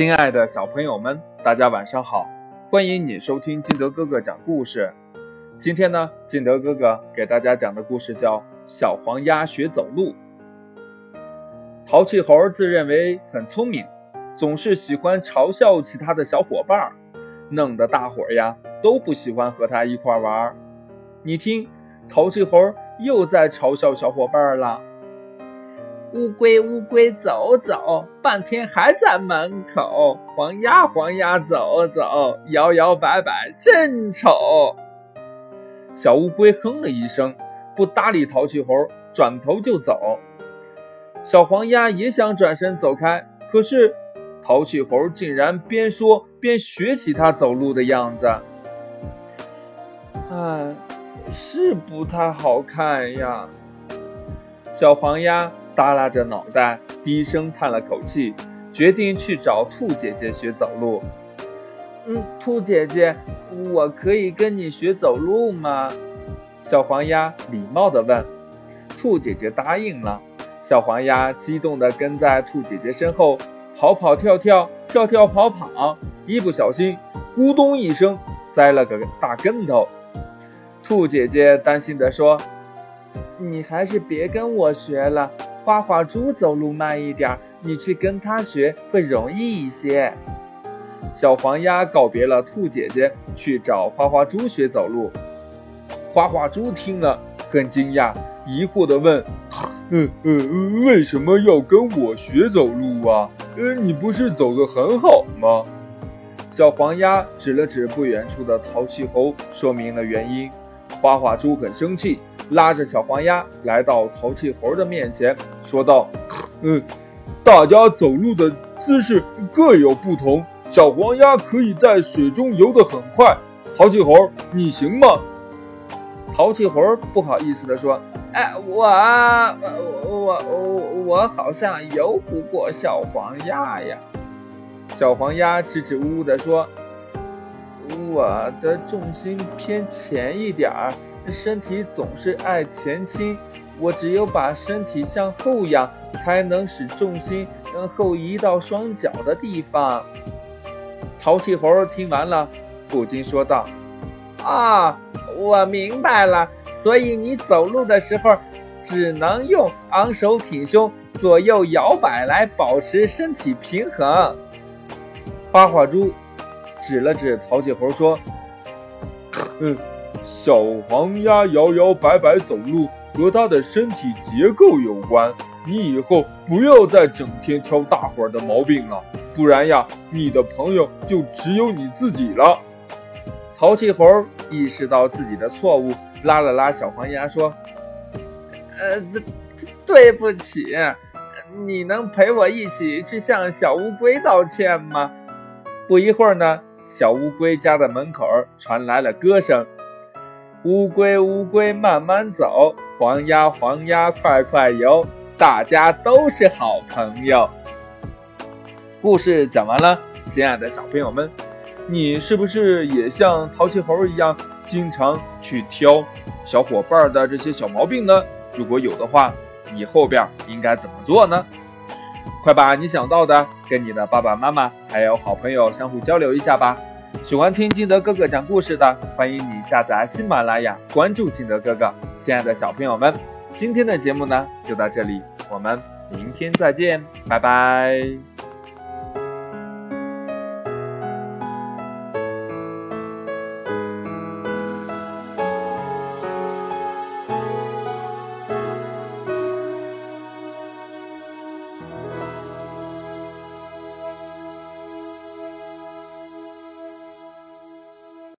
亲爱的小朋友们，大家晚上好！欢迎你收听金德哥哥讲故事。今天呢，金德哥哥给大家讲的故事叫《小黄鸭学走路》。淘气猴自认为很聪明，总是喜欢嘲笑其他的小伙伴，弄得大伙儿呀都不喜欢和他一块玩。你听，淘气猴又在嘲笑小伙伴了。乌龟，乌龟走走，半天还在门口。黄鸭，黄鸭走走，摇摇摆摆真丑。小乌龟哼了一声，不搭理淘气猴，转头就走。小黄鸭也想转身走开，可是淘气猴竟然边说边学起它走路的样子。哎，是不太好看呀。小黄鸭。耷拉着脑袋，低声叹了口气，决定去找兔姐姐学走路。嗯，兔姐姐，我可以跟你学走路吗？小黄鸭礼貌地问。兔姐姐答应了。小黄鸭激动地跟在兔姐姐身后，跑跑跳跳，跳跳跑跑，一不小心，咕咚一声，栽了个大跟头。兔姐姐担心地说：“你还是别跟我学了。”花花猪走路慢一点，你去跟它学会容易一些。小黄鸭告别了兔姐姐，去找花花猪学走路。花花猪听了很惊讶，疑惑地问：“嗯嗯，为什么要跟我学走路啊？呃，你不是走得很好吗？”小黄鸭指了指不远处的淘气猴，说明了原因。花花猪很生气。拉着小黄鸭来到淘气猴的面前，说道：“嗯，大家走路的姿势各有不同。小黄鸭可以在水中游得很快，淘气猴，你行吗？”淘气猴不好意思地说：“哎，我我我我好像游不过小黄鸭呀。”小黄鸭支支吾吾地说：“我的重心偏前一点儿。”身体总是爱前倾，我只有把身体向后仰，才能使重心后移到双脚的地方。淘气猴听完了，不禁说道：“啊，我明白了，所以你走路的时候只能用昂首挺胸、左右摇摆来保持身体平衡。”花花猪指了指淘气猴说：“嗯。”小黄鸭摇摇摆摆走路，和它的身体结构有关。你以后不要再整天挑大伙儿的毛病了，不然呀，你的朋友就只有你自己了。淘气猴意识到自己的错误，拉了拉小黄鸭说：“呃，对，对不起，你能陪我一起去向小乌龟道歉吗？”不一会儿呢，小乌龟家的门口传来了歌声。乌龟乌龟慢慢走，黄鸭黄鸭快快游，大家都是好朋友。故事讲完了，亲爱的小朋友们，你是不是也像淘气猴一样，经常去挑小伙伴的这些小毛病呢？如果有的话，你后边应该怎么做呢？快把你想到的跟你的爸爸妈妈还有好朋友相互交流一下吧。喜欢听金德哥哥讲故事的，欢迎你下载喜马拉雅，关注金德哥哥。亲爱的小朋友们，今天的节目呢就到这里，我们明天再见，拜拜。